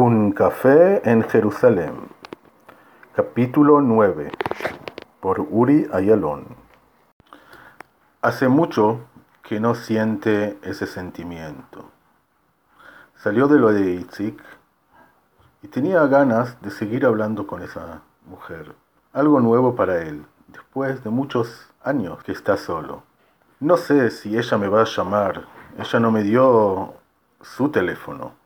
Un café en Jerusalén. Capítulo 9. Por Uri Ayalon. Hace mucho que no siente ese sentimiento. Salió de lo de Itzik y tenía ganas de seguir hablando con esa mujer. Algo nuevo para él, después de muchos años que está solo. No sé si ella me va a llamar. Ella no me dio su teléfono.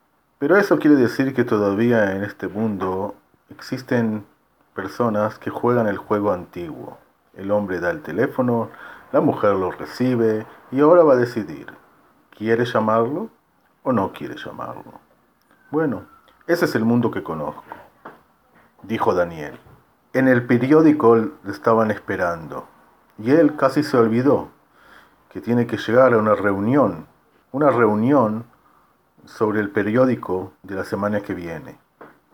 Pero eso quiere decir que todavía en este mundo existen personas que juegan el juego antiguo. El hombre da el teléfono, la mujer lo recibe y ahora va a decidir, ¿quiere llamarlo o no quiere llamarlo? Bueno, ese es el mundo que conozco, dijo Daniel. En el periódico le estaban esperando y él casi se olvidó que tiene que llegar a una reunión, una reunión sobre el periódico de la semana que viene.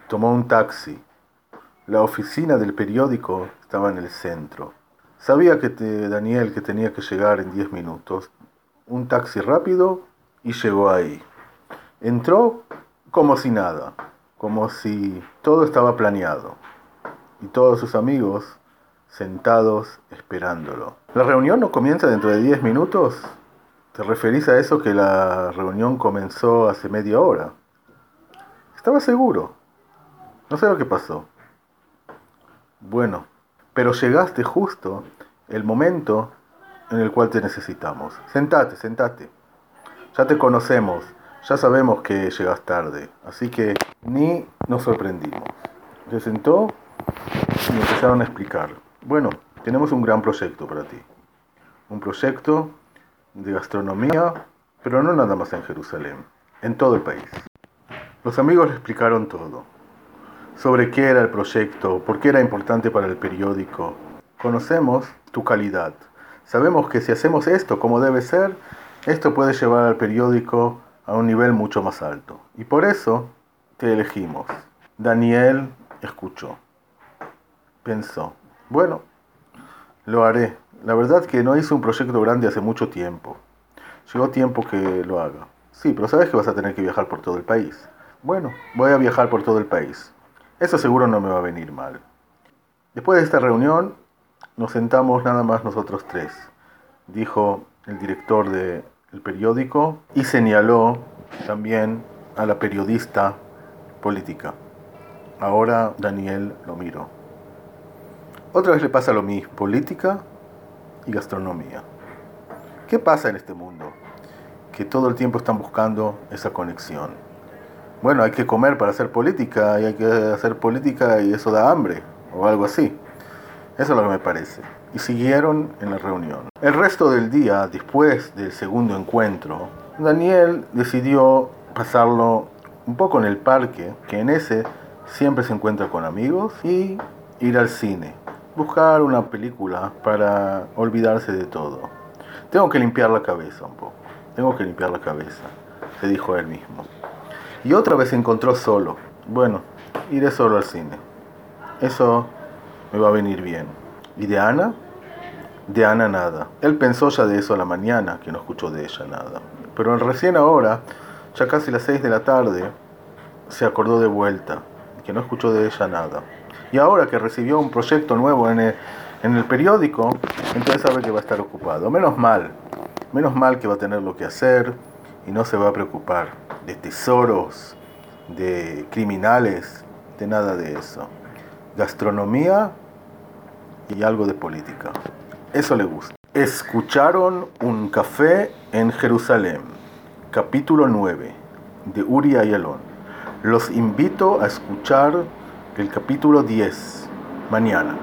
Tomó un taxi. La oficina del periódico estaba en el centro. Sabía que Daniel que tenía que llegar en 10 minutos. Un taxi rápido y llegó ahí. Entró como si nada, como si todo estaba planeado. Y todos sus amigos sentados esperándolo. La reunión no comienza dentro de 10 minutos. ¿Te referís a eso que la reunión comenzó hace media hora? Estaba seguro. No sé lo que pasó. Bueno, pero llegaste justo el momento en el cual te necesitamos. Sentate, sentate. Ya te conocemos, ya sabemos que llegas tarde, así que ni nos sorprendimos. Se sentó y empezaron a explicar. Bueno, tenemos un gran proyecto para ti. Un proyecto de gastronomía, pero no nada más en Jerusalén, en todo el país. Los amigos le explicaron todo, sobre qué era el proyecto, por qué era importante para el periódico. Conocemos tu calidad. Sabemos que si hacemos esto como debe ser, esto puede llevar al periódico a un nivel mucho más alto. Y por eso te elegimos. Daniel escuchó. Pensó, bueno, lo haré. La verdad que no hice un proyecto grande hace mucho tiempo. Llegó tiempo que lo haga. Sí, pero sabes que vas a tener que viajar por todo el país. Bueno, voy a viajar por todo el país. Eso seguro no me va a venir mal. Después de esta reunión, nos sentamos nada más nosotros tres, dijo el director del periódico y señaló también a la periodista política. Ahora Daniel lo miró. Otra vez le pasa lo mismo, política y gastronomía. ¿Qué pasa en este mundo? Que todo el tiempo están buscando esa conexión. Bueno, hay que comer para hacer política y hay que hacer política y eso da hambre o algo así. Eso es lo que me parece. Y siguieron en la reunión. El resto del día, después del segundo encuentro, Daniel decidió pasarlo un poco en el parque, que en ese siempre se encuentra con amigos, y ir al cine buscar una película para olvidarse de todo. Tengo que limpiar la cabeza un poco. Tengo que limpiar la cabeza, se dijo él mismo. Y otra vez se encontró solo. Bueno, iré solo al cine. Eso me va a venir bien. ¿Y de Ana? De Ana nada. Él pensó ya de eso a la mañana, que no escuchó de ella nada. Pero recién ahora, ya casi las seis de la tarde, se acordó de vuelta, que no escuchó de ella nada. Y ahora que recibió un proyecto nuevo en el, periódico, entonces sabe que va a estar ocupado. Menos mal, menos mal que va a tener lo que hacer y no se va a preocupar de tesoros, de criminales, de nada de eso. Gastronomía y algo de política. Eso le gusta. Escucharon un café en Jerusalén, capítulo 9, de Uri Ayalon. Los invito a escuchar el capítulo 10 mañana.